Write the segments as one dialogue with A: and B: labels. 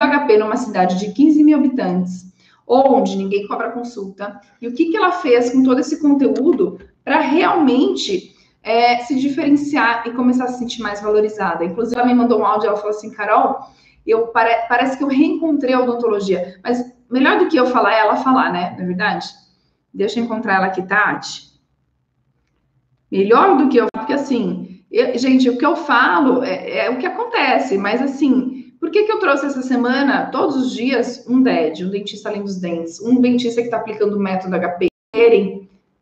A: HP numa cidade de 15 mil habitantes, onde ninguém cobra consulta, e o que, que ela fez com todo esse conteúdo para realmente é, se diferenciar e começar a se sentir mais valorizada. Inclusive, ela me mandou um áudio, ela falou assim, Carol, eu pare, parece que eu reencontrei a odontologia, mas melhor do que eu falar é ela falar, né? Não é verdade? Deixa eu encontrar ela aqui, Tati. Melhor do que eu, porque assim, eu, gente, o que eu falo é, é, o que acontece, mas assim, por que, que eu trouxe essa semana, todos os dias, um DED, um dentista além dos dentes, um dentista que está aplicando o método HP,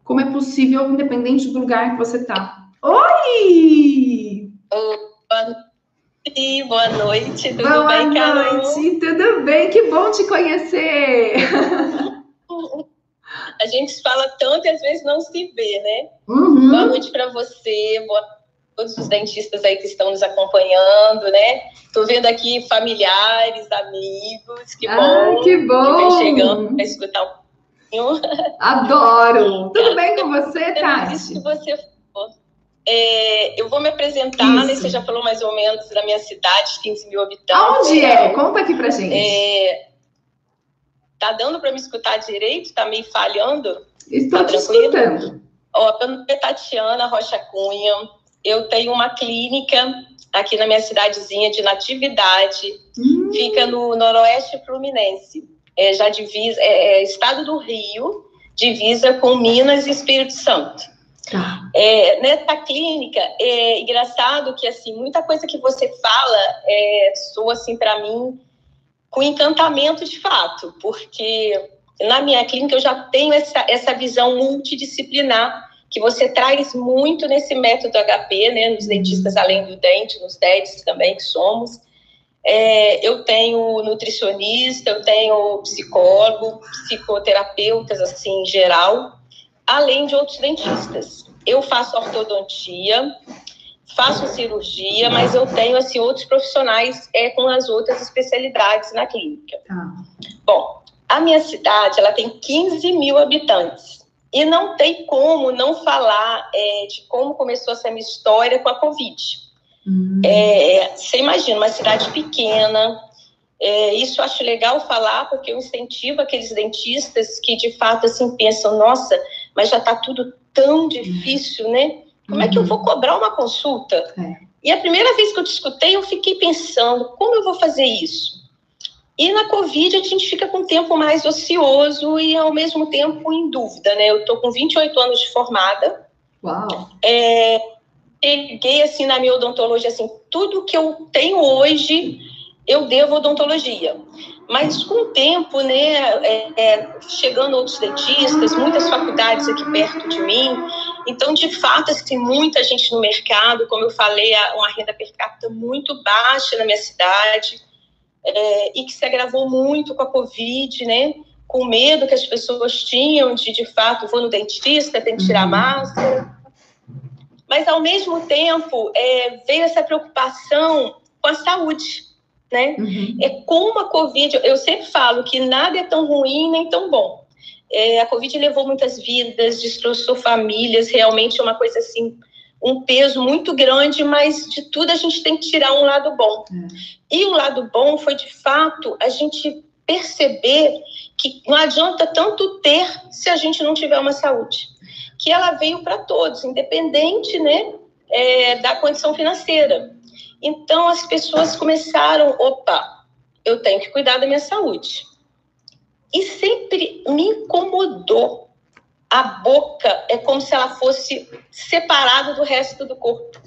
A: como é possível, independente do lugar que você está. Oi!
B: Oi, boa noite, tudo
A: boa
B: bem,
A: Boa noite, tudo bem? Que bom te conhecer!
B: A gente fala tanto e às vezes não se vê, né? Uhum. Boa noite para você, boa todos os dentistas aí que estão nos acompanhando, né? Tô vendo aqui familiares, amigos, que ah, bom.
A: Que bom!
B: Que vem chegando para escutar um pouquinho.
A: Adoro! Tudo bem com você, Tati?
B: Isso que você falou. É, eu vou me apresentar, né? Você já falou mais ou menos da minha cidade, 15 mil habitantes.
A: Aonde é? Conta aqui pra gente.
B: É, Tá dando para me escutar direito? Tá meio falhando?
A: Estou tá te escutando.
B: Ó, meu nome é Tatiana Rocha Cunha. Eu tenho uma clínica aqui na minha cidadezinha de Natividade. Hum. Fica no noroeste fluminense. É, já divisa, é, é, estado do Rio, divisa com Minas e Espírito Santo. Tá. É, nessa clínica, é engraçado que assim muita coisa que você fala é, soa assim para mim com encantamento de fato, porque na minha clínica eu já tenho essa, essa visão multidisciplinar que você traz muito nesse método HP, né, nos dentistas além do dente, nos dentes também que somos. É, eu tenho nutricionista, eu tenho psicólogo, psicoterapeutas, assim, em geral, além de outros dentistas. Eu faço ortodontia, faço cirurgia, mas eu tenho assim outros profissionais é, com as outras especialidades na clínica. Tá. Bom, a minha cidade ela tem 15 mil habitantes e não tem como não falar é, de como começou essa minha história com a Covid. Uhum. É, você imagina uma cidade pequena. É, isso eu acho legal falar porque eu incentivo aqueles dentistas que de fato assim pensam, nossa, mas já está tudo tão difícil, né? Como uhum. é que eu vou cobrar uma consulta? É. E a primeira vez que eu te escutei, eu fiquei pensando, como eu vou fazer isso? E na Covid a gente fica com um tempo mais ocioso e ao mesmo tempo em dúvida, né? Eu tô com 28 anos de formada.
A: Uau!
B: É, peguei assim na minha odontologia, assim, tudo que eu tenho hoje eu devo odontologia. Mas com o tempo, né, é, é, chegando outros dentistas, muitas faculdades aqui perto de mim, então, de fato, assim, muita gente no mercado, como eu falei, uma renda per capita muito baixa na minha cidade, é, e que se agravou muito com a Covid, né, com medo que as pessoas tinham de, de fato, vou no dentista, tem que tirar uhum. máscara. Mas, ao mesmo tempo, é, veio essa preocupação com a saúde né? Uhum. É como a Covid, eu sempre falo que nada é tão ruim nem tão bom. É, a Covid levou muitas vidas, destroçou famílias, realmente é uma coisa assim, um peso muito grande, mas de tudo a gente tem que tirar um lado bom. Uhum. E o lado bom foi, de fato, a gente perceber que não adianta tanto ter se a gente não tiver uma saúde. Que ela veio para todos, independente né, é, da condição financeira. Então as pessoas começaram, opa, eu tenho que cuidar da minha saúde. E sempre me incomodou. A boca é como se ela fosse separada do resto do corpo.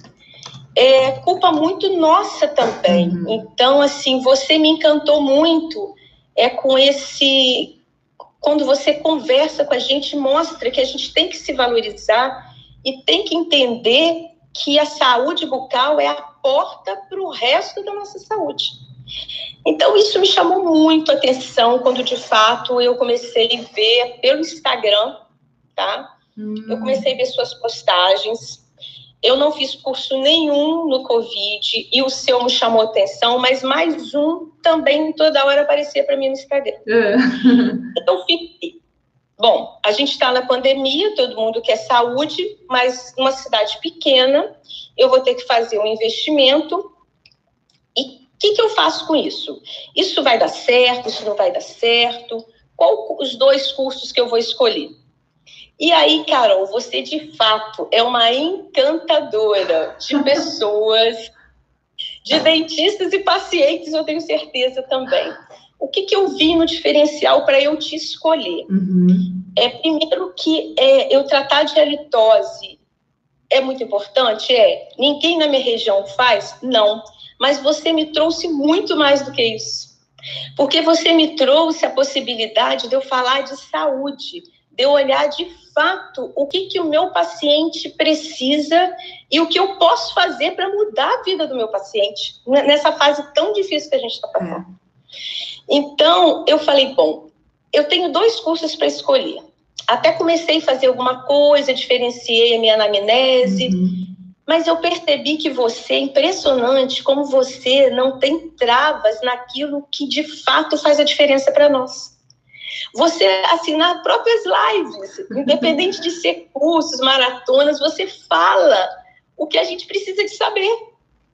B: É culpa muito nossa também. Uhum. Então, assim, você me encantou muito é com esse quando você conversa com a gente, mostra que a gente tem que se valorizar e tem que entender que a saúde bucal é a porta para o resto da nossa saúde. Então, isso me chamou muito a atenção quando, de fato, eu comecei a ver pelo Instagram, tá? Hum. Eu comecei a ver suas postagens. Eu não fiz curso nenhum no Covid e o seu me chamou atenção, mas mais um também toda hora aparecia para mim no Instagram. É. Então, fiquei. Bom, a gente está na pandemia, todo mundo quer saúde, mas uma cidade pequena, eu vou ter que fazer um investimento. E que, que eu faço com isso? Isso vai dar certo? Isso não vai dar certo? Qual os dois cursos que eu vou escolher? E aí, Carol, você de fato é uma encantadora de pessoas, de dentistas e pacientes, eu tenho certeza também. O que, que eu vi no diferencial para eu te escolher? Uhum. É primeiro que é, eu tratar de halitose é muito importante? É. Ninguém na minha região faz? Não. Mas você me trouxe muito mais do que isso. Porque você me trouxe a possibilidade de eu falar de saúde, de eu olhar de fato o que, que o meu paciente precisa e o que eu posso fazer para mudar a vida do meu paciente nessa fase tão difícil que a gente está passando. É. Então, eu falei, bom, eu tenho dois cursos para escolher até comecei a fazer alguma coisa, diferenciei a minha anamnese, uhum. mas eu percebi que você é impressionante como você não tem travas naquilo que de fato faz a diferença para nós. Você, nas próprias lives, independente de ser cursos, maratonas, você fala o que a gente precisa de saber,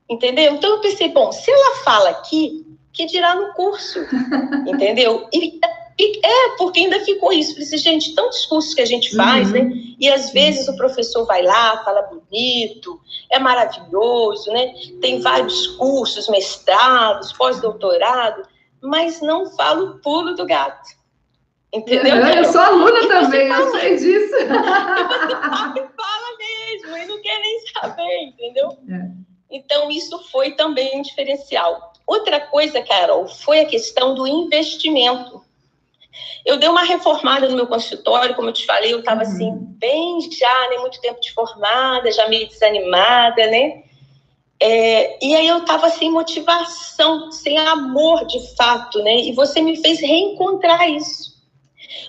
B: entendeu? Então eu pensei, bom, se ela fala aqui, que dirá no curso, entendeu? E é, porque ainda ficou isso. Falei assim, gente, tantos cursos que a gente faz, uhum. né? E às vezes o professor vai lá, fala bonito, é maravilhoso, né? Tem vários cursos, mestrados, pós-doutorado, mas não fala o pulo do gato. Entendeu?
A: eu sou aluna também, eu sei disso. E
B: você fala mesmo, e não quer nem saber, entendeu? É. Então, isso foi também um diferencial. Outra coisa, Carol, foi a questão do investimento. Eu dei uma reformada no meu consultório, como eu te falei, eu estava uhum. assim, bem já, nem muito tempo de formada, já meio desanimada, né? É, e aí eu estava sem motivação, sem amor de fato, né? E você me fez reencontrar isso.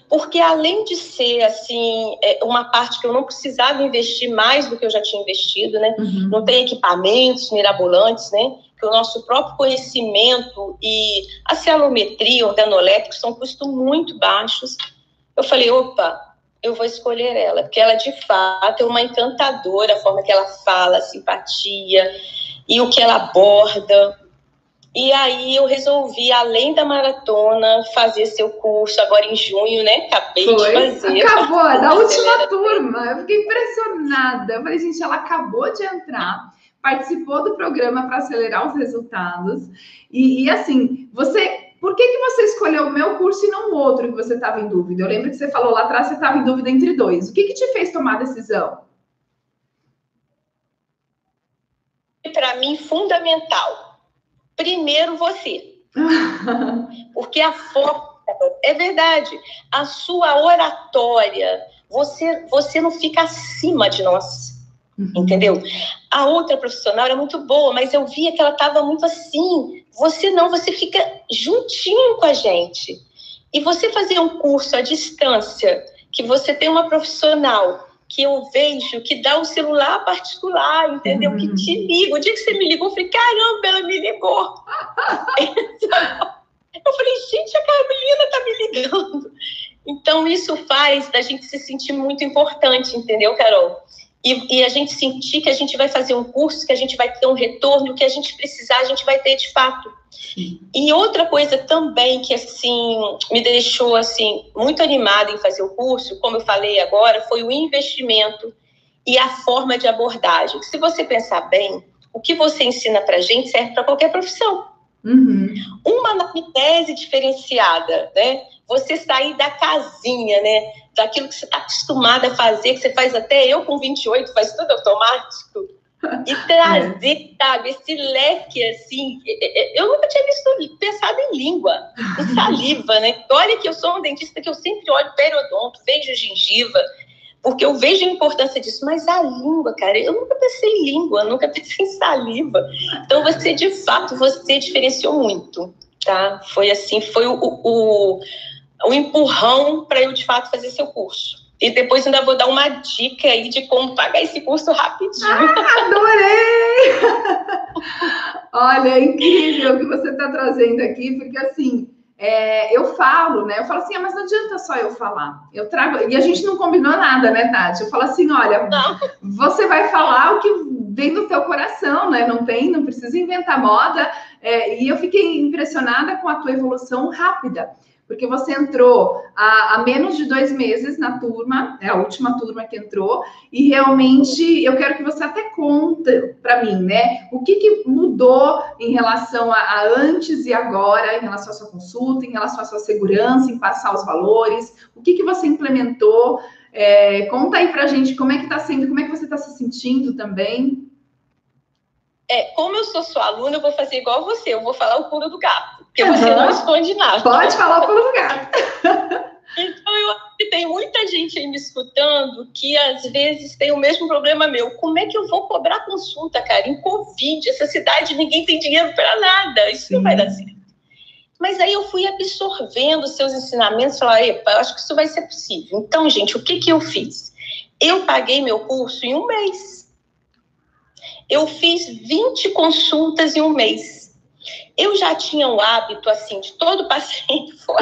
B: Porque além de ser assim é, uma parte que eu não precisava investir mais do que eu já tinha investido, né? Uhum. Não tem equipamentos mirabolantes, né? que o nosso próprio conhecimento e a celometria organolétrica são custos muito baixos. Eu falei, opa, eu vou escolher ela, porque ela de fato é uma encantadora, a forma que ela fala, a simpatia e o que ela aborda. E aí eu resolvi, além da maratona, fazer seu curso agora em junho, né? Acabei Foi. de fazer.
A: Acabou, da última turma. Eu fiquei impressionada. Eu falei, gente, ela acabou de entrar participou do programa para acelerar os resultados. E, e, assim, você. Por que, que você escolheu o meu curso e não o outro que você estava em dúvida? Eu lembro que você falou lá atrás que você estava em dúvida entre dois. O que, que te fez tomar a decisão?
B: Para mim, fundamental. Primeiro, você. Porque a forma. É verdade. A sua oratória, você, você não fica acima de nós. Uhum. Entendeu? A outra profissional era muito boa, mas eu via que ela estava muito assim. Você não, você fica juntinho com a gente. E você fazer um curso à distância, que você tem uma profissional que eu vejo que dá um celular particular, entendeu? Uhum. Que te liga. O dia que você me ligou, eu falei, caramba, ela me ligou. eu falei, gente, a Carolina tá me ligando. Então, isso faz da gente se sentir muito importante, entendeu, Carol? E, e, a gente sentir que a gente vai fazer um curso, que a gente vai ter um retorno, que a gente precisar, a gente vai ter de fato. Sim. E outra coisa também que assim me deixou assim muito animada em fazer o curso, como eu falei agora, foi o investimento e a forma de abordagem. Se você pensar bem, o que você ensina para gente serve para qualquer profissão. Uhum. Uma anamnese diferenciada, né? Você sair da casinha, né? Daquilo que você está acostumada a fazer, que você faz até eu com 28, faz tudo automático. E trazer, é. sabe, esse leque assim. Eu nunca tinha visto pensado em língua, em saliva, né? Olha que eu sou um dentista que eu sempre olho periodonto, vejo gengiva, porque eu vejo a importância disso, mas a língua, cara, eu nunca pensei em língua, nunca pensei em saliva. Então, você, de fato, você diferenciou muito, tá? Foi assim, foi o, o, o empurrão para eu, de fato, fazer seu curso. E depois ainda vou dar uma dica aí de como pagar esse curso rapidinho.
A: Ah, adorei! Olha, é incrível o que você está trazendo aqui, porque assim, é, eu falo, né? Eu falo assim, ah, mas não adianta só eu falar. Eu trago. E a gente não combinou nada, né, Tati? Eu falo assim: olha, não. você vai falar o que vem do teu coração, né? Não tem, não precisa inventar moda. É, e eu fiquei impressionada com a tua evolução rápida porque você entrou há, há, menos de dois meses na turma, é a última turma que entrou, e realmente eu quero que você até conte para mim, né? O que, que mudou em relação a, a, antes e agora, em relação à sua consulta, em relação à sua segurança, em passar os valores, o que, que você implementou? É, conta aí pra gente como é que tá sendo, como é que você está se sentindo também.
B: É, como eu sou sua aluna, eu vou fazer igual você, eu vou falar o pulo do gato, porque uhum. você não esconde nada.
A: Pode falar o pulo do gato.
B: então, eu acho que tem muita gente aí me escutando que às vezes tem o mesmo problema meu. Como é que eu vou cobrar consulta, cara? Em Covid, essa cidade ninguém tem dinheiro para nada, isso Sim. não vai dar certo. Mas aí eu fui absorvendo seus ensinamentos e falei, epa, eu acho que isso vai ser possível. Então, gente, o que, que eu fiz? Eu paguei meu curso em um mês eu fiz 20 consultas em um mês. Eu já tinha o hábito, assim, de todo paciente for.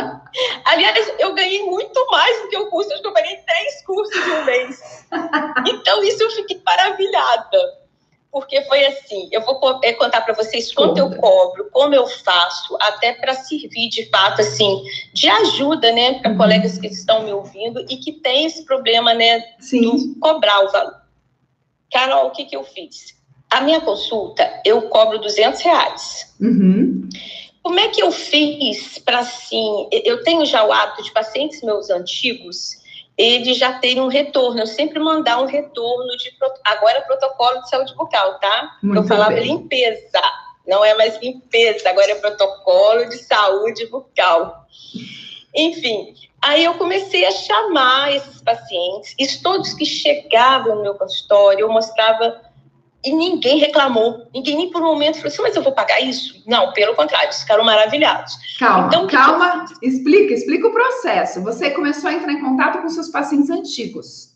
B: Aliás, eu ganhei muito mais do que o curso, acho que eu paguei três cursos em um mês. Então, isso eu fiquei maravilhada. Porque foi assim, eu vou é, contar para vocês quanto eu cobro, como eu faço, até para servir de fato, assim, de ajuda, né, para uhum. colegas que estão me ouvindo e que tem esse problema, né, Sim. de cobrar o valor. Carol, o que, que eu fiz? A minha consulta, eu cobro 200 reais. Uhum. Como é que eu fiz para, assim, eu tenho já o hábito de pacientes meus antigos, eles já terem um retorno. Eu sempre mandar um retorno de, agora é protocolo de saúde bucal, tá? Muito eu falava bem. limpeza, não é mais limpeza, agora é protocolo de saúde bucal. Enfim, aí eu comecei a chamar esses pacientes, e todos que chegavam no meu consultório, eu mostrava e ninguém reclamou. Ninguém nem por um momento falou assim, mas eu vou pagar isso? Não, pelo contrário, eles ficaram maravilhados.
A: Calma, então, calma, que... explica, explica o processo. Você começou a entrar em contato com seus pacientes antigos.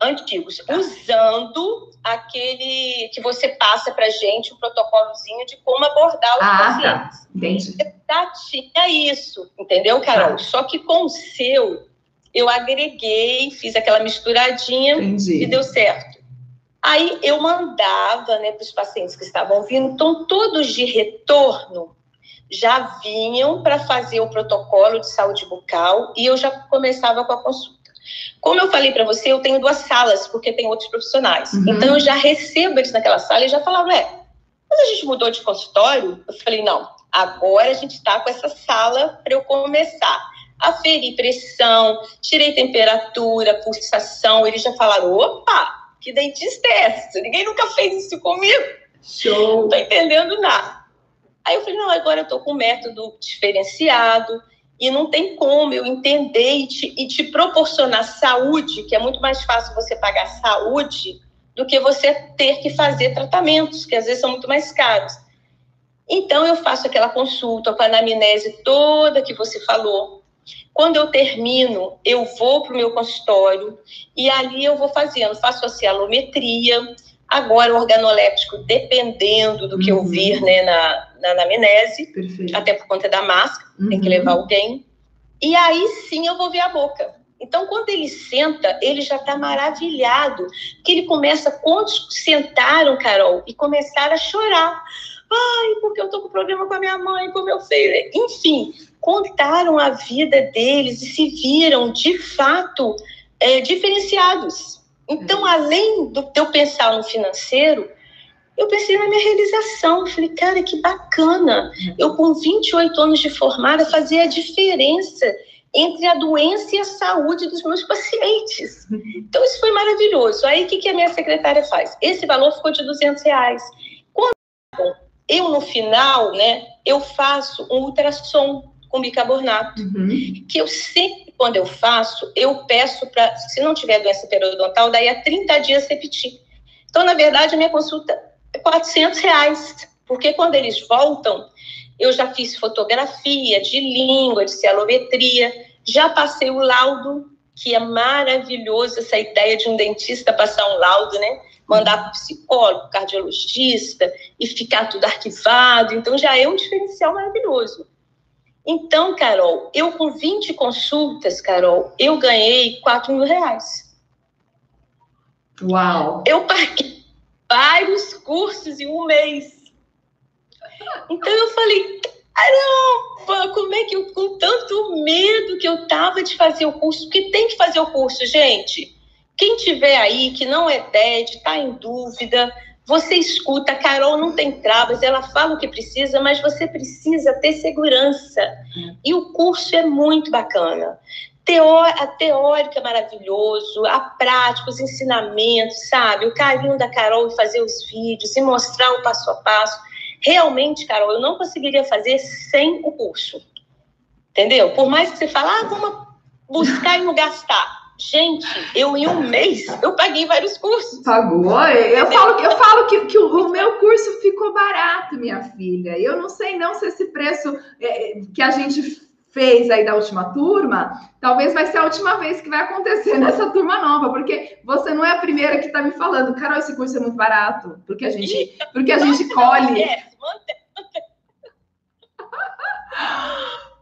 B: Antigos, usando aquele que você passa para gente, o um protocolozinho de como abordar os ah, tá. pacientes. Tá.
A: Entendi.
B: Já tinha isso, entendeu, Carol? Tá. Só que com o seu, eu agreguei, fiz aquela misturadinha Entendi. e deu certo. Aí eu mandava né, para os pacientes que estavam vindo, então todos de retorno já vinham para fazer o protocolo de saúde bucal e eu já começava com a consulta. Como eu falei para você, eu tenho duas salas, porque tem outros profissionais. Uhum. Então eu já recebo eles naquela sala e já falava, é, mas a gente mudou de consultório? Eu falei, não, agora a gente está com essa sala para eu começar. Aferir pressão, tirei temperatura, pulsação, eles já falaram, opa, que dentista é essa? Ninguém nunca fez isso comigo. Show. Não tô entendendo nada. Aí eu falei, não, agora eu tô com um método diferenciado e não tem como eu entender e te, e te proporcionar saúde, que é muito mais fácil você pagar saúde do que você ter que fazer tratamentos, que às vezes são muito mais caros. Então, eu faço aquela consulta com a anamnese toda que você falou, quando eu termino, eu vou para o meu consultório e ali eu vou fazendo, faço a cialometria, agora o organoléptico, dependendo do que uhum. eu vir né, na, na anamnese, Perfeito. até por conta da máscara, uhum. tem que levar uhum. alguém. E aí sim eu vou ver a boca. Então, quando ele senta, ele já está maravilhado, que ele começa, quantos sentaram, Carol, e começaram a chorar. Ai, porque eu tô com problema com a minha mãe, com o meu filho. Enfim, contaram a vida deles e se viram, de fato, é, diferenciados. Então, é. além do eu pensar no financeiro, eu pensei na minha realização. Falei, cara, que bacana. Uhum. Eu, com 28 anos de formada, fazia a diferença entre a doença e a saúde dos meus pacientes. Uhum. Então, isso foi maravilhoso. Aí, o que, que a minha secretária faz? Esse valor ficou de 200 reais. Eu, no final, né, eu faço um ultrassom com bicarbonato, uhum. que eu sempre, quando eu faço, eu peço para, se não tiver doença periodontal, daí a 30 dias repetir. Então, na verdade, a minha consulta é 400 reais, porque quando eles voltam, eu já fiz fotografia de língua, de celometria, já passei o laudo, que é maravilhoso essa ideia de um dentista passar um laudo, né? Mandar para o psicólogo, cardiologista e ficar tudo arquivado. Então já é um diferencial maravilhoso. Então, Carol, eu com 20 consultas, Carol, eu ganhei 4 mil reais.
A: Uau!
B: Eu paguei, vários cursos em um mês. Então eu falei, caramba, como é que eu, com tanto medo que eu tava de fazer o curso, porque tem que fazer o curso, gente. Quem tiver aí que não é DED, está em dúvida, você escuta, a Carol não tem travas, ela fala o que precisa, mas você precisa ter segurança. E o curso é muito bacana. a teórica é maravilhoso, a prática, os ensinamentos, sabe? O carinho da Carol em fazer os vídeos e mostrar o passo a passo. Realmente, Carol, eu não conseguiria fazer sem o curso. Entendeu? Por mais que você fale, ah, vamos buscar e não gastar. Gente, eu em um mês, eu paguei vários cursos.
A: Pagou? Eu falo, eu falo que, que o, meu curso ficou barato, minha filha. Eu não sei não se esse preço é, que a gente fez aí da última turma, talvez vai ser a última vez que vai acontecer nessa turma nova, porque você não é a primeira que está me falando, Carol, esse curso é muito barato, porque a gente, porque a gente colhe.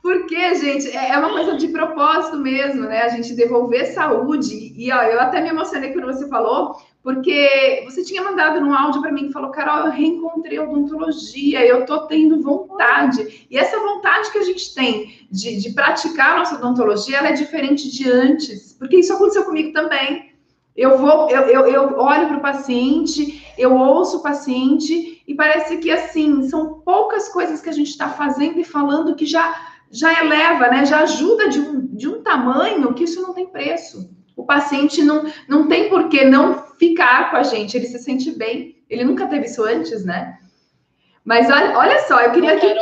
A: Porque, gente, é, é uma coisa de propósito mesmo, né? A gente devolver saúde. E ó, eu até me emocionei quando você falou, porque você tinha mandado um áudio para mim que falou, Carol, eu reencontrei odontologia, eu tô tendo vontade. E essa vontade que a gente tem de, de praticar a nossa odontologia, ela é diferente de antes, porque isso aconteceu comigo também. Eu vou, eu, eu, eu olho para o paciente, eu ouço o paciente, e parece que assim, são poucas coisas que a gente está fazendo e falando que já já eleva, né? Já ajuda de um, de um tamanho que isso não tem preço. O paciente não, não tem por que não ficar com a gente, ele se sente bem. Ele nunca teve isso antes, né? Mas olha, olha só, eu queria que.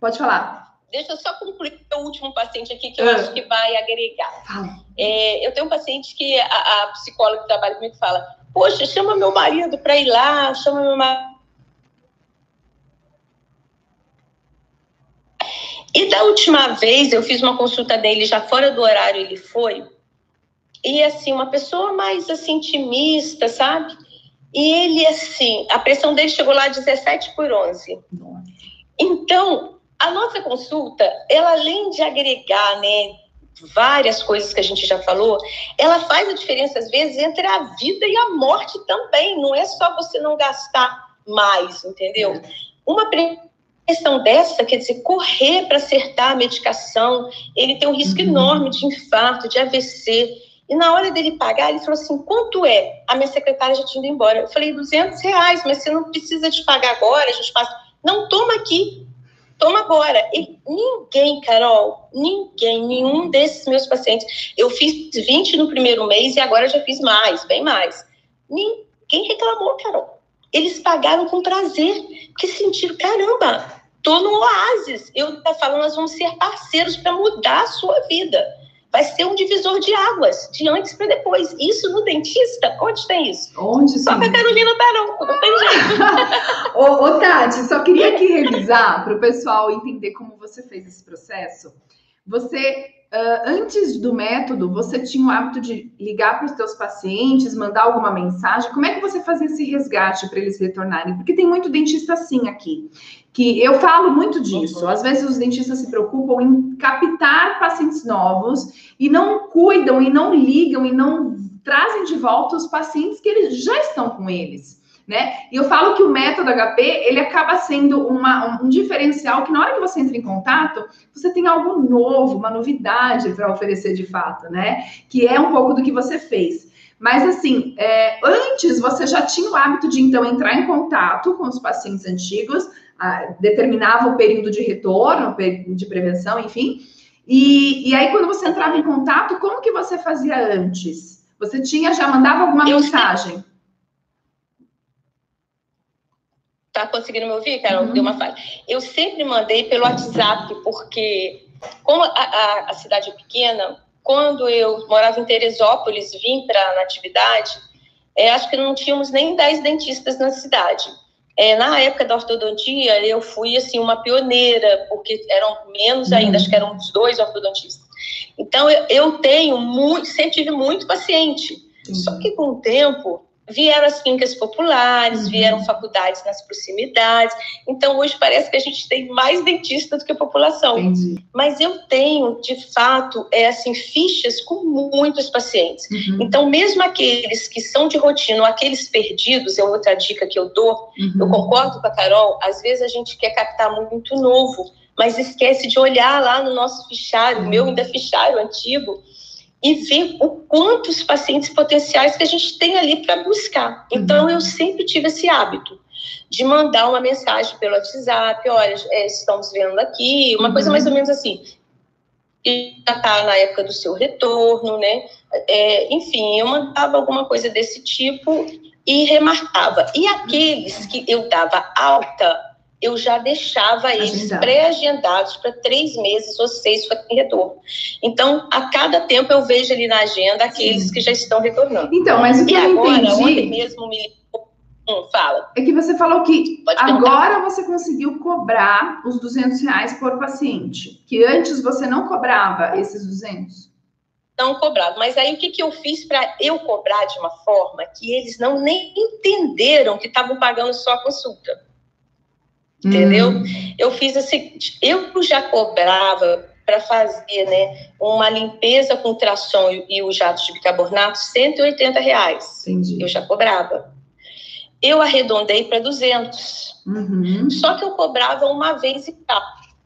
A: Pode falar.
B: Deixa eu só concluir o último paciente aqui que eu ah. acho que vai agregar. É, eu tenho um paciente que a, a psicóloga que trabalha comigo fala: Poxa, chama meu marido para ir lá, chama meu marido E da última vez eu fiz uma consulta dele já fora do horário, ele foi. E assim, uma pessoa mais assim intimista, sabe? E ele assim, a pressão dele chegou lá a 17 por 11. Então, a nossa consulta, ela além de agregar, né, várias coisas que a gente já falou, ela faz a diferença às vezes entre a vida e a morte também. Não é só você não gastar mais, entendeu? É. Uma questão dessa, quer dizer, correr para acertar a medicação, ele tem um risco uhum. enorme de infarto, de AVC. E na hora dele pagar, ele falou assim: quanto é? A minha secretária já tinha ido embora. Eu falei: 200 reais, mas você não precisa de pagar agora, a gente passa. Não, toma aqui, toma agora. E ninguém, Carol, ninguém, nenhum desses meus pacientes. Eu fiz 20 no primeiro mês e agora já fiz mais, bem mais. Ninguém reclamou, Carol. Eles pagaram com prazer, porque sentiram: caramba, Tô no oásis. Eu tô falando, nós vamos ser parceiros para mudar a sua vida. Vai ser um divisor de águas, de antes para depois. Isso no dentista? Onde tem isso?
A: Onde
B: Só que a Carolina tá não, não tem jeito.
A: ô, ô, Tati, só queria aqui revisar para o pessoal entender como você fez esse processo. Você Uh, antes do método, você tinha o hábito de ligar para os seus pacientes, mandar alguma mensagem? Como é que você fazia esse resgate para eles retornarem? Porque tem muito dentista assim aqui, que eu falo muito disso. Às vezes os dentistas se preocupam em captar pacientes novos e não cuidam e não ligam e não trazem de volta os pacientes que eles já estão com eles né? E eu falo que o método HP, ele acaba sendo uma, um diferencial que na hora que você entra em contato, você tem algo novo, uma novidade para oferecer de fato, né? Que é um pouco do que você fez. Mas assim, é, antes você já tinha o hábito de então entrar em contato com os pacientes antigos, a, determinava o período de retorno, de prevenção, enfim. E, e aí, quando você entrava em contato, como que você fazia antes? Você tinha, já mandava alguma eu mensagem?
B: Tá conseguindo me ouvir, Carol? Uhum. Deu uma falha. Eu sempre mandei pelo WhatsApp, porque, como a, a, a cidade é pequena, quando eu morava em Teresópolis, vim para a Natividade, é, acho que não tínhamos nem 10 dentistas na cidade. É, na época da ortodontia, eu fui assim uma pioneira, porque eram menos ainda, uhum. acho que eram uns dois ortodontistas. Então, eu, eu tenho muito, sempre tive muito paciente. Só que com o tempo, vieram as clínicas populares, uhum. vieram faculdades nas proximidades. Então, hoje parece que a gente tem mais dentista do que a população. Entendi. Mas eu tenho, de fato, é assim, fichas com muitos pacientes. Uhum. Então, mesmo aqueles que são de rotina, ou aqueles perdidos, é outra dica que eu dou, uhum. eu concordo com a Carol, às vezes a gente quer captar muito novo, mas esquece de olhar lá no nosso fichário, meu ainda fichário antigo, e ver o quantos pacientes potenciais que a gente tem ali para buscar. Então, uhum. eu sempre tive esse hábito de mandar uma mensagem pelo WhatsApp, olha, é, estamos vendo aqui, uma uhum. coisa mais ou menos assim, e já está na época do seu retorno, né? É, enfim, eu mandava alguma coisa desse tipo e remarcava. E aqueles que eu dava alta, eu já deixava eles pré-agendados para três meses ou seis para retorno. Então, a cada tempo eu vejo ali na agenda aqueles Sim. que já estão retornando.
A: Então, mas o que e eu agora, entendi... ontem mesmo me hum, fala. É que você falou que agora você conseguiu cobrar os 200 reais por paciente, que antes você não cobrava esses 200?
B: Não cobrava. Mas aí o que, que eu fiz para eu cobrar de uma forma que eles não nem entenderam que estavam pagando só a consulta? Entendeu? Hum. Eu fiz o seguinte, eu já cobrava para fazer, né, uma limpeza com ultrassom e, e o jato de bicarbonato, 180 reais. Entendi. Eu já cobrava. Eu arredondei para 200. Uhum. Só que eu cobrava uma vez e tal.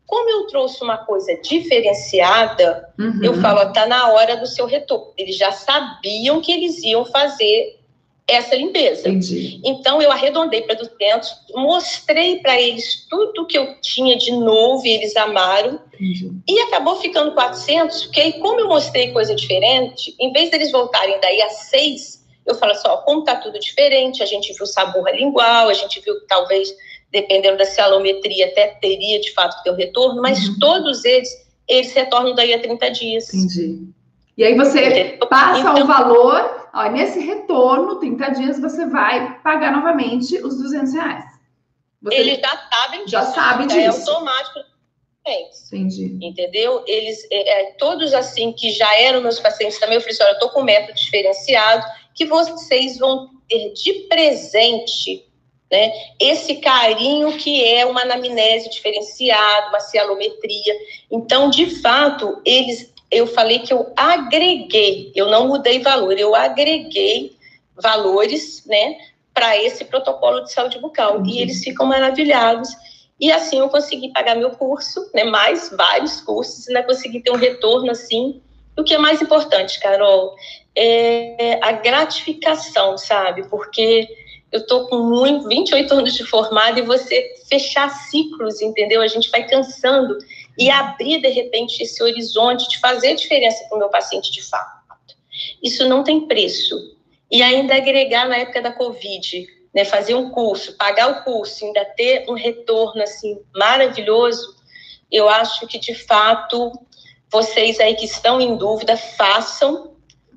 B: Como eu trouxe uma coisa diferenciada, uhum. eu falo, tá na hora do seu retorno. Eles já sabiam que eles iam fazer essa limpeza. Entendi. Então eu arredondei para 200, mostrei para eles tudo que eu tinha de novo e eles amaram. Entendi. E acabou ficando 400, porque aí como eu mostrei coisa diferente, em vez deles voltarem daí a 6, eu falo assim, ó, como tá tudo diferente, a gente viu sabor lingual, a gente viu que talvez dependendo da cialometria até teria de fato que ter um retorno, mas uhum. todos eles eles retornam daí a 30 dias.
A: Entendi. E aí você passa então, o valor, ó, nesse retorno, 30 dias, você vai pagar novamente os 200 reais.
B: Você eles já sabem
A: disso. Já sabem disso. É
B: automático.
A: Entendi.
B: Entendeu? Eles, é, é, todos assim que já eram meus pacientes também, eu falei assim, olha, eu tô com um método diferenciado que vocês vão ter de presente né? Esse carinho que é uma anamnese diferenciada, uma cialometria. Então, de fato, eles eu falei que eu agreguei, eu não mudei valor, eu agreguei valores, né, para esse protocolo de saúde bucal. Uhum. E eles ficam maravilhados. E assim eu consegui pagar meu curso, né, mais vários cursos, e ainda consegui ter um retorno assim. O que é mais importante, Carol, é a gratificação, sabe? Porque eu tô com muito, 28 anos de formada e você fechar ciclos, entendeu? A gente vai cansando e abrir, de repente, esse horizonte de fazer diferença para o meu paciente de fato. Isso não tem preço. E ainda agregar na época da Covid, né, fazer um curso, pagar o curso, ainda ter um retorno assim maravilhoso, eu acho que de fato vocês aí que estão em dúvida, façam,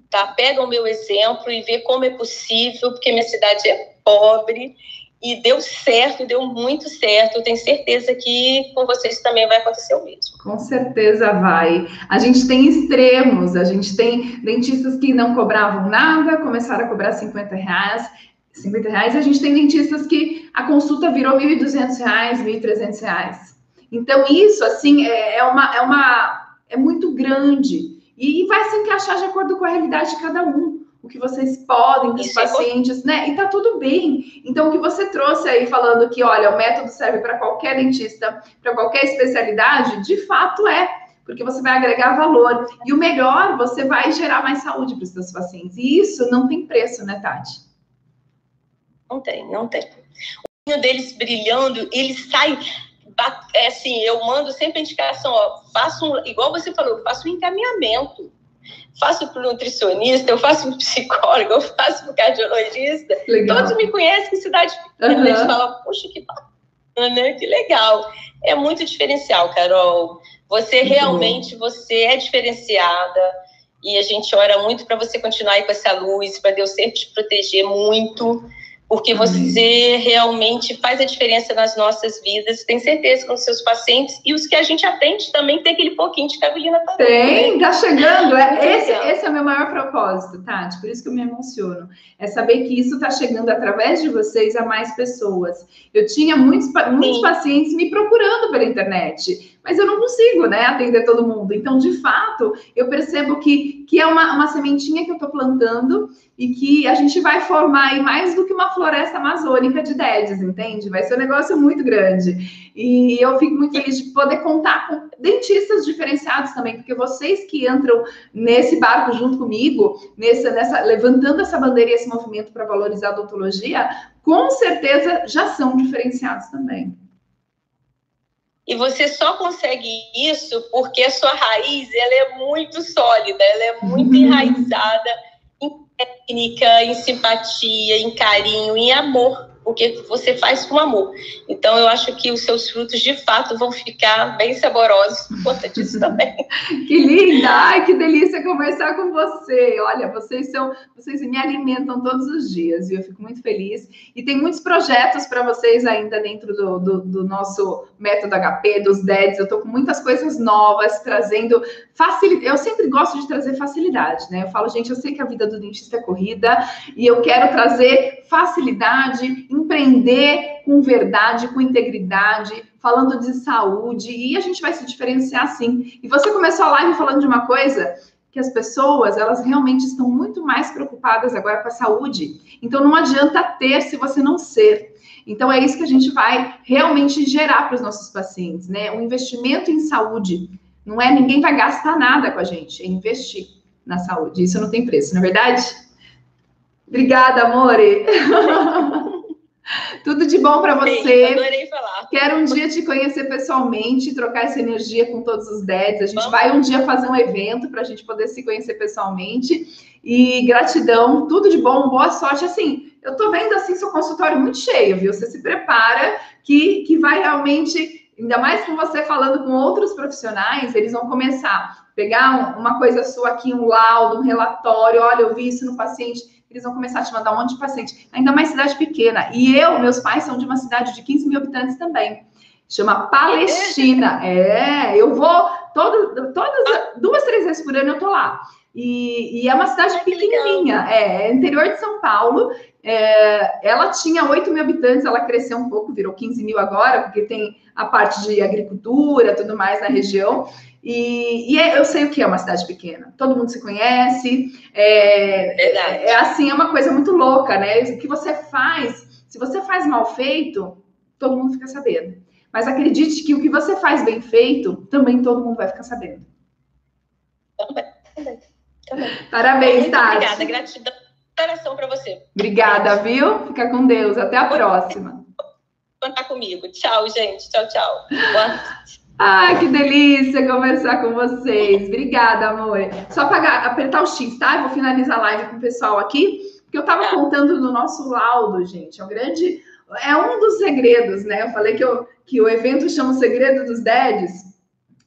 B: tá? Pegam o meu exemplo e vê como é possível, porque minha cidade é pobre e deu certo, deu muito certo. Eu tenho certeza que com vocês também vai acontecer o mesmo.
A: Com certeza vai. A gente tem extremos, a gente tem dentistas que não cobravam nada, começaram a cobrar 50 reais. 50 reais, a gente tem dentistas que a consulta virou 1.200 reais, 1.300 reais. Então, isso, assim, é, é, uma, é uma... é muito grande. E vai se encaixar de acordo com a realidade de cada um o que vocês podem dos Isso é pacientes, né? E tá tudo bem. Então, o que você trouxe aí falando que, olha, o método serve para qualquer dentista, para qualquer especialidade, de fato é, porque você vai agregar valor. E o melhor, você vai gerar mais saúde para os seus pacientes. E isso não tem preço, né, Tati?
B: Não tem, não tem. O olho deles brilhando, eles saem é assim, eu mando sempre a indicação, ó, faço um, igual você falou, faço um encaminhamento faço para o nutricionista, eu faço para o psicólogo, eu faço para o cardiologista. Legal. Todos me conhecem que cidade pequena. Uhum. Eles falam, poxa, que bacana? Que legal. É muito diferencial, Carol. Você realmente, você é diferenciada. E a gente ora muito para você continuar aí com essa luz, para Deus sempre te proteger muito. Porque você realmente faz a diferença nas nossas vidas. Tem certeza com os seus pacientes e os que a gente atende também tem aquele pouquinho de cabelina
A: também. Tem, tá chegando. É, esse, esse é o meu maior propósito, Tati, por isso que eu me emociono. É saber que isso está chegando através de vocês a mais pessoas. Eu tinha muitos, muitos pacientes me procurando pela internet, mas eu não consigo, né, atender todo mundo. Então, de fato, eu percebo que, que é uma, uma sementinha que eu estou plantando e que a gente vai formar aí mais do que uma floresta amazônica de DEDs, entende? Vai ser um negócio muito grande. E eu fico muito feliz de poder contar com dentistas diferenciados também, porque vocês que entram nesse barco junto comigo, nessa, nessa levantando essa bandeira e esse movimento para valorizar a odontologia, com certeza já são diferenciados também.
B: E você só consegue isso porque a sua raiz ela é muito sólida, ela é muito uhum. enraizada técnica, em simpatia, em carinho, em amor porque você faz com amor. Então, eu acho que os seus frutos, de fato, vão ficar bem saborosos por conta disso também.
A: que linda! Ai, que delícia conversar com você. Olha, vocês são, vocês me alimentam todos os dias e eu fico muito feliz. E tem muitos projetos para vocês ainda dentro do, do, do, nosso método HP, dos DEDs. Eu estou com muitas coisas novas, trazendo facilidade. Eu sempre gosto de trazer facilidade, né? Eu falo, gente, eu sei que a vida do dentista é corrida e eu quero trazer facilidade, empreender com verdade, com integridade, falando de saúde, e a gente vai se diferenciar sim. E você começou a live falando de uma coisa que as pessoas, elas realmente estão muito mais preocupadas agora com a saúde. Então não adianta ter se você não ser. Então é isso que a gente vai realmente gerar para os nossos pacientes, né? O investimento em saúde não é ninguém vai gastar nada com a gente, é investir na saúde. Isso não tem preço, não é verdade? Obrigada, amore. Tudo de bom para você.
B: Adorei falar.
A: Quero um dia te conhecer pessoalmente, trocar essa energia com todos os DEDs. A gente Vamos. vai um dia fazer um evento para a gente poder se conhecer pessoalmente. E gratidão, tudo de bom, boa sorte. Assim, eu tô vendo assim seu consultório muito cheio, viu? Você se prepara que, que vai realmente, ainda mais com você falando com outros profissionais, eles vão começar a pegar uma coisa sua aqui, um laudo, um relatório. Olha, eu vi isso no paciente eles vão começar a te mandar um monte de paciente, ainda mais cidade pequena. E eu, meus pais são de uma cidade de 15 mil habitantes também. Chama Palestina. É, eu vou todo, todas, duas, três vezes por ano eu tô lá. E, e é uma cidade pequenininha, é, é, interior de São Paulo. É, ela tinha 8 mil habitantes, ela cresceu um pouco, virou 15 mil agora, porque tem a parte de agricultura, tudo mais na região. E, e é, eu sei o que é uma cidade pequena. Todo mundo se conhece. É, é, é, assim, é uma coisa muito louca, né? O que você faz, se você faz mal feito, todo mundo fica sabendo. Mas acredite que o que você faz bem feito, também todo mundo vai ficar sabendo.
B: Também, também. também.
A: Parabéns, Muito Tati.
B: Obrigada, gratidão. Coração para você.
A: Obrigada, viu? Fica com Deus. Até a próxima.
B: Contar comigo. Tchau, gente. Tchau, tchau. Boa noite.
A: Ai, que delícia conversar com vocês. Obrigada, amor. Só para apertar o X, tá? Eu vou finalizar a live com o pessoal aqui, porque eu estava tá. contando no nosso laudo, gente. É um grande. É um dos segredos, né? Eu falei que, eu, que o evento chama o Segredo dos Dedes,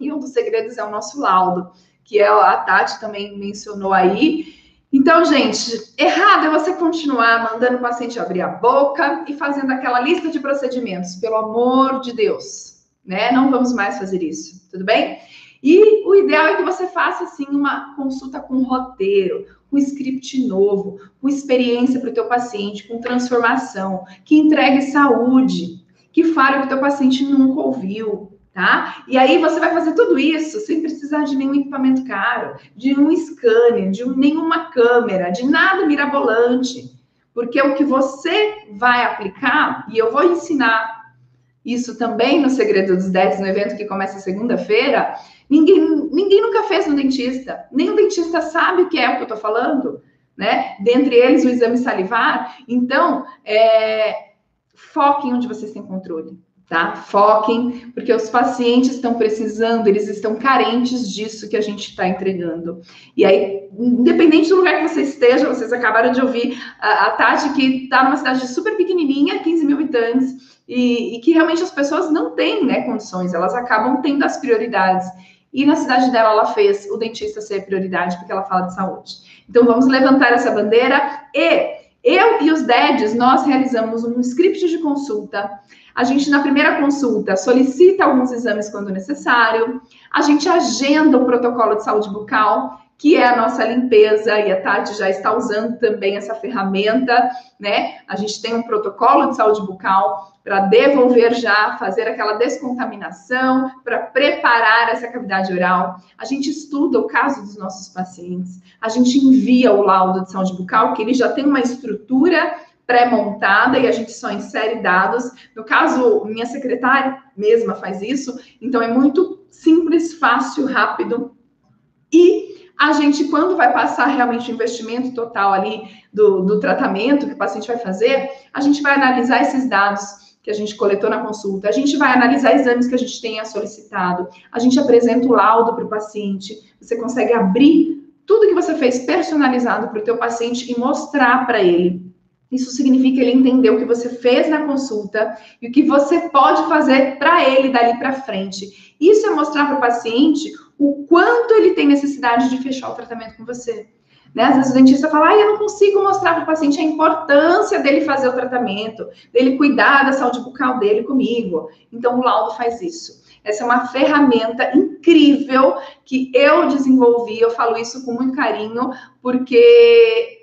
A: e um dos segredos é o nosso laudo, que é a Tati também mencionou aí. Então, gente, errado é você continuar mandando o paciente abrir a boca e fazendo aquela lista de procedimentos, pelo amor de Deus né? Não vamos mais fazer isso, tudo bem? E o ideal é que você faça assim uma consulta com roteiro, com script novo, com experiência para o teu paciente, com transformação, que entregue saúde, que fale o que o teu paciente nunca ouviu, tá? E aí você vai fazer tudo isso sem precisar de nenhum equipamento caro, de um scanner, de nenhuma câmera, de nada mirabolante, porque o que você vai aplicar, e eu vou ensinar isso também no Segredo dos Dentes, no evento que começa segunda-feira, ninguém, ninguém nunca fez no dentista. Nem o dentista sabe o que é o que eu estou falando, né? Dentre eles, o exame salivar. Então, é, foquem onde vocês têm controle, tá? Foquem, porque os pacientes estão precisando, eles estão carentes disso que a gente está entregando. E aí, independente do lugar que você esteja, vocês acabaram de ouvir a, a Tati, que está numa cidade super pequenininha, 15 mil habitantes, e, e, que realmente as pessoas não têm né, condições, elas acabam tendo as prioridades. E na cidade dela, ela fez o dentista ser prioridade, porque ela fala de saúde. Então, vamos levantar essa bandeira e Eu e os DEDs, nós realizamos um script de consulta. A gente, na primeira consulta, solicita alguns exames quando necessário. A gente agenda o protocolo de saúde bucal, que é a nossa limpeza, e a Tati já está usando também essa ferramenta, né? A gente tem um protocolo de saúde bucal para devolver já, fazer aquela descontaminação, para preparar essa cavidade oral. A gente estuda o caso dos nossos pacientes, a gente envia o laudo de saúde bucal, que ele já tem uma estrutura pré-montada e a gente só insere dados. No caso, minha secretária mesma faz isso, então é muito simples, fácil, rápido. E a gente, quando vai passar realmente o investimento total ali do, do tratamento que o paciente vai fazer, a gente vai analisar esses dados que a gente coletou na consulta, a gente vai analisar exames que a gente tenha solicitado, a gente apresenta o laudo para o paciente, você consegue abrir tudo que você fez personalizado para o teu paciente e mostrar para ele. Isso significa ele entender o que você fez na consulta e o que você pode fazer para ele dali para frente. Isso é mostrar para o paciente o quanto ele tem necessidade de fechar o tratamento com você. Né? Às vezes o dentista fala, ah, eu não consigo mostrar para o paciente a importância dele fazer o tratamento, dele cuidar da saúde bucal dele comigo. Então o laudo faz isso. Essa é uma ferramenta incrível que eu desenvolvi, eu falo isso com muito carinho, porque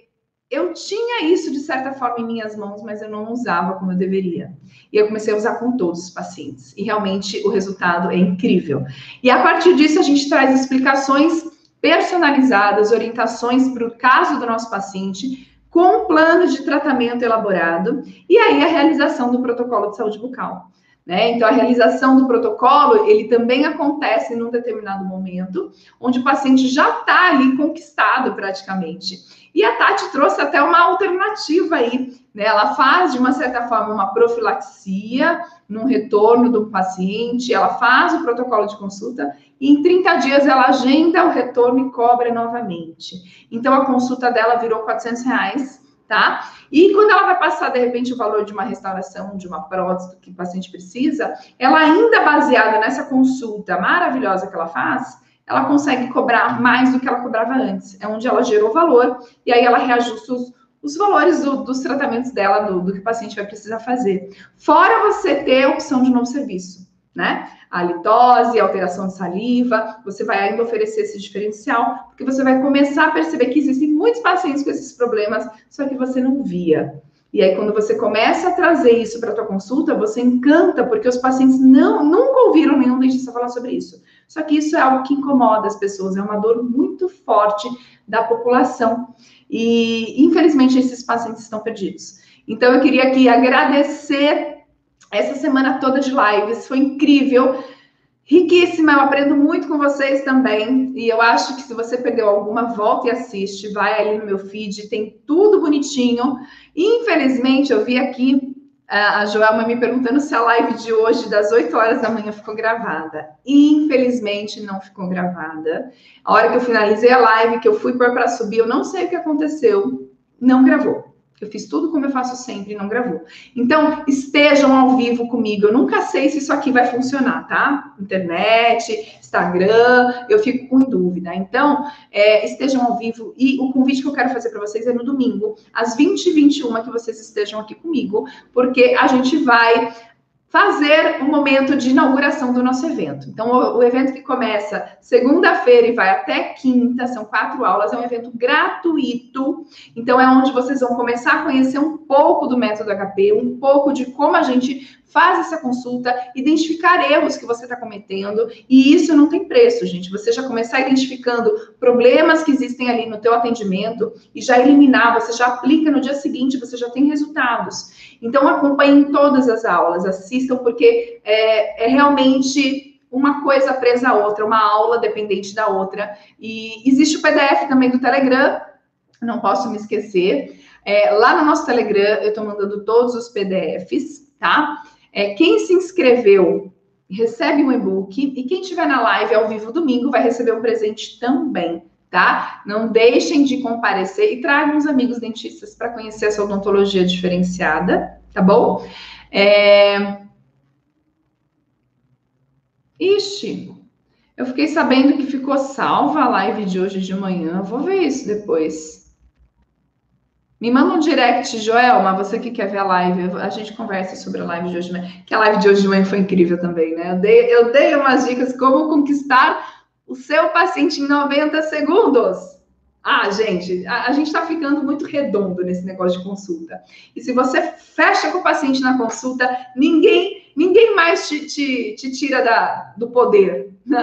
A: eu tinha isso de certa forma em minhas mãos, mas eu não usava como eu deveria. E eu comecei a usar com todos os pacientes. E realmente o resultado é incrível. E a partir disso, a gente traz explicações personalizadas, orientações para o caso do nosso paciente, com um plano de tratamento elaborado, e aí a realização do protocolo de saúde bucal. Né? Então, a realização do protocolo, ele também acontece num determinado momento, onde o paciente já está ali conquistado praticamente. E a Tati trouxe até uma alternativa aí, né? Ela faz, de uma certa forma, uma profilaxia no retorno do paciente, ela faz o protocolo de consulta e em 30 dias ela agenda o retorno e cobra novamente. Então, a consulta dela virou 400 reais, tá? E quando ela vai passar, de repente, o valor de uma restauração, de uma prótese que o paciente precisa, ela ainda baseada nessa consulta maravilhosa que ela faz, ela consegue cobrar mais do que ela cobrava antes. É onde ela gerou valor e aí ela reajusta os, os valores do, dos tratamentos dela, do, do, que o paciente vai precisar fazer. Fora você ter a opção de novo serviço, né? A litose, a alteração de saliva, você vai ainda oferecer esse diferencial, porque você vai começar a perceber que existem muitos pacientes com esses problemas, só que você não via. E aí, quando você começa a trazer isso para a tua consulta, você encanta, porque os pacientes não, nunca ouviram nenhum dentista falar sobre isso. Só que isso é algo que incomoda as pessoas, é uma dor muito forte da população. E, infelizmente, esses pacientes estão perdidos. Então, eu queria aqui agradecer essa semana toda de lives, foi incrível riquíssima. Eu aprendo muito com vocês também. E eu acho que se você perdeu alguma, volta e assiste. Vai ali no meu feed, tem tudo bonitinho. Infelizmente, eu vi aqui a Joelma me perguntando se a live de hoje, das 8 horas da manhã, ficou gravada. Infelizmente, não ficou gravada. A hora que eu finalizei a live, que eu fui pôr para subir, eu não sei o que aconteceu, não gravou. Eu fiz tudo como eu faço sempre e não gravou. Então, estejam ao vivo comigo. Eu nunca sei se isso aqui vai funcionar, tá? Internet, Instagram, eu fico com dúvida. Então, é, estejam ao vivo. E o convite que eu quero fazer para vocês é no domingo, às 20h21, que vocês estejam aqui comigo, porque a gente vai fazer o momento de inauguração do nosso evento. Então, o, o evento que começa segunda-feira e vai até quinta, são quatro aulas, é um evento gratuito. Então, é onde vocês vão começar a conhecer um pouco do método HP, um pouco de como a gente faz essa consulta, identificar erros que você está cometendo, e isso não tem preço, gente. Você já começar identificando problemas que existem ali no teu atendimento e já eliminar, você já aplica no dia seguinte, você já tem resultados. Então, acompanhem todas as aulas, assistam, porque é, é realmente uma coisa presa à outra, uma aula dependente da outra. E existe o PDF também do Telegram, não posso me esquecer. É, lá no nosso Telegram, eu estou mandando todos os PDFs, tá? É, quem se inscreveu recebe um e-book e quem estiver na live ao vivo domingo vai receber um presente também, tá? Não deixem de comparecer e tragam os amigos dentistas para conhecer essa odontologia diferenciada, tá bom? É... Ixi, eu fiquei sabendo que ficou salva a live de hoje de manhã. Vou ver isso depois. Me manda um direct, Joelma, você que quer ver a live. A gente conversa sobre a live de hoje de manhã. Que a live de hoje de manhã foi incrível também, né? Eu dei, eu dei umas dicas como conquistar o seu paciente em 90 segundos. Ah, gente, a, a gente está ficando muito redondo nesse negócio de consulta. E se você fecha com o paciente na consulta, ninguém, ninguém mais te, te, te tira da, do poder.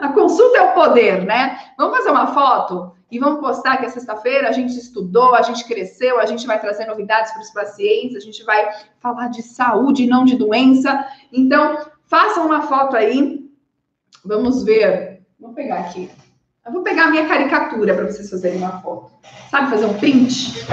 A: A consulta é o poder, né? Vamos fazer uma foto e vamos postar que é sexta-feira a gente estudou, a gente cresceu, a gente vai trazer novidades para os pacientes, a gente vai falar de saúde, não de doença. Então, façam uma foto aí. Vamos ver. Vou pegar aqui. Eu vou pegar a minha caricatura para vocês fazerem uma foto. Sabe fazer um print?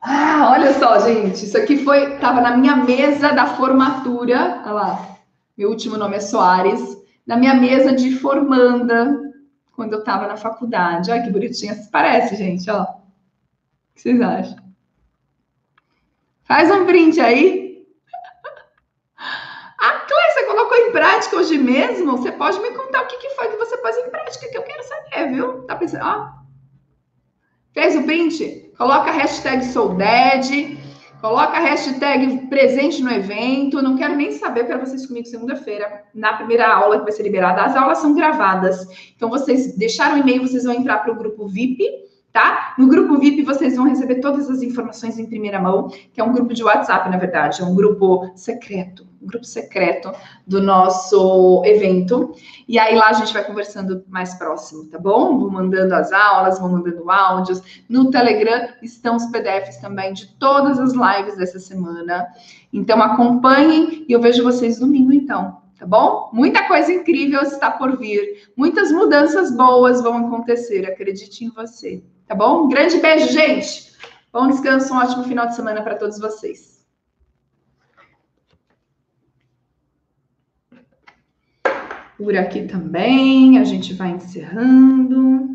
A: Ah, olha só, gente. Isso aqui foi, tava na minha mesa da formatura. Olha lá. Meu último nome é Soares. Na minha mesa de formanda, quando eu estava na faculdade. Olha que bonitinha. Parece, gente, ó. O que vocês acham? Faz um print aí. Ah, você colocou em prática hoje mesmo? Você pode me contar o que, que foi que você pôs em prática, que eu quero saber, viu? Tá pensando, ó. Fez o print? Coloca a hashtag SouDead, coloca a hashtag presente no evento. Não quero nem saber para vocês comigo segunda-feira, na primeira aula que vai ser liberada. As aulas são gravadas. Então, vocês deixaram o e-mail, vocês vão entrar para o grupo VIP tá? No grupo VIP vocês vão receber todas as informações em primeira mão, que é um grupo de WhatsApp, na verdade, é um grupo secreto, um grupo secreto do nosso evento. E aí lá a gente vai conversando mais próximo, tá bom? Vou mandando as aulas, vou mandando áudios. No Telegram estão os PDFs também de todas as lives dessa semana. Então acompanhem e eu vejo vocês domingo então. Tá bom? Muita coisa incrível está por vir. Muitas mudanças boas vão acontecer. Acredite em você tá bom? Um grande beijo, gente. Bom descanso, um ótimo final de semana para todos vocês. Por aqui também, a gente vai encerrando.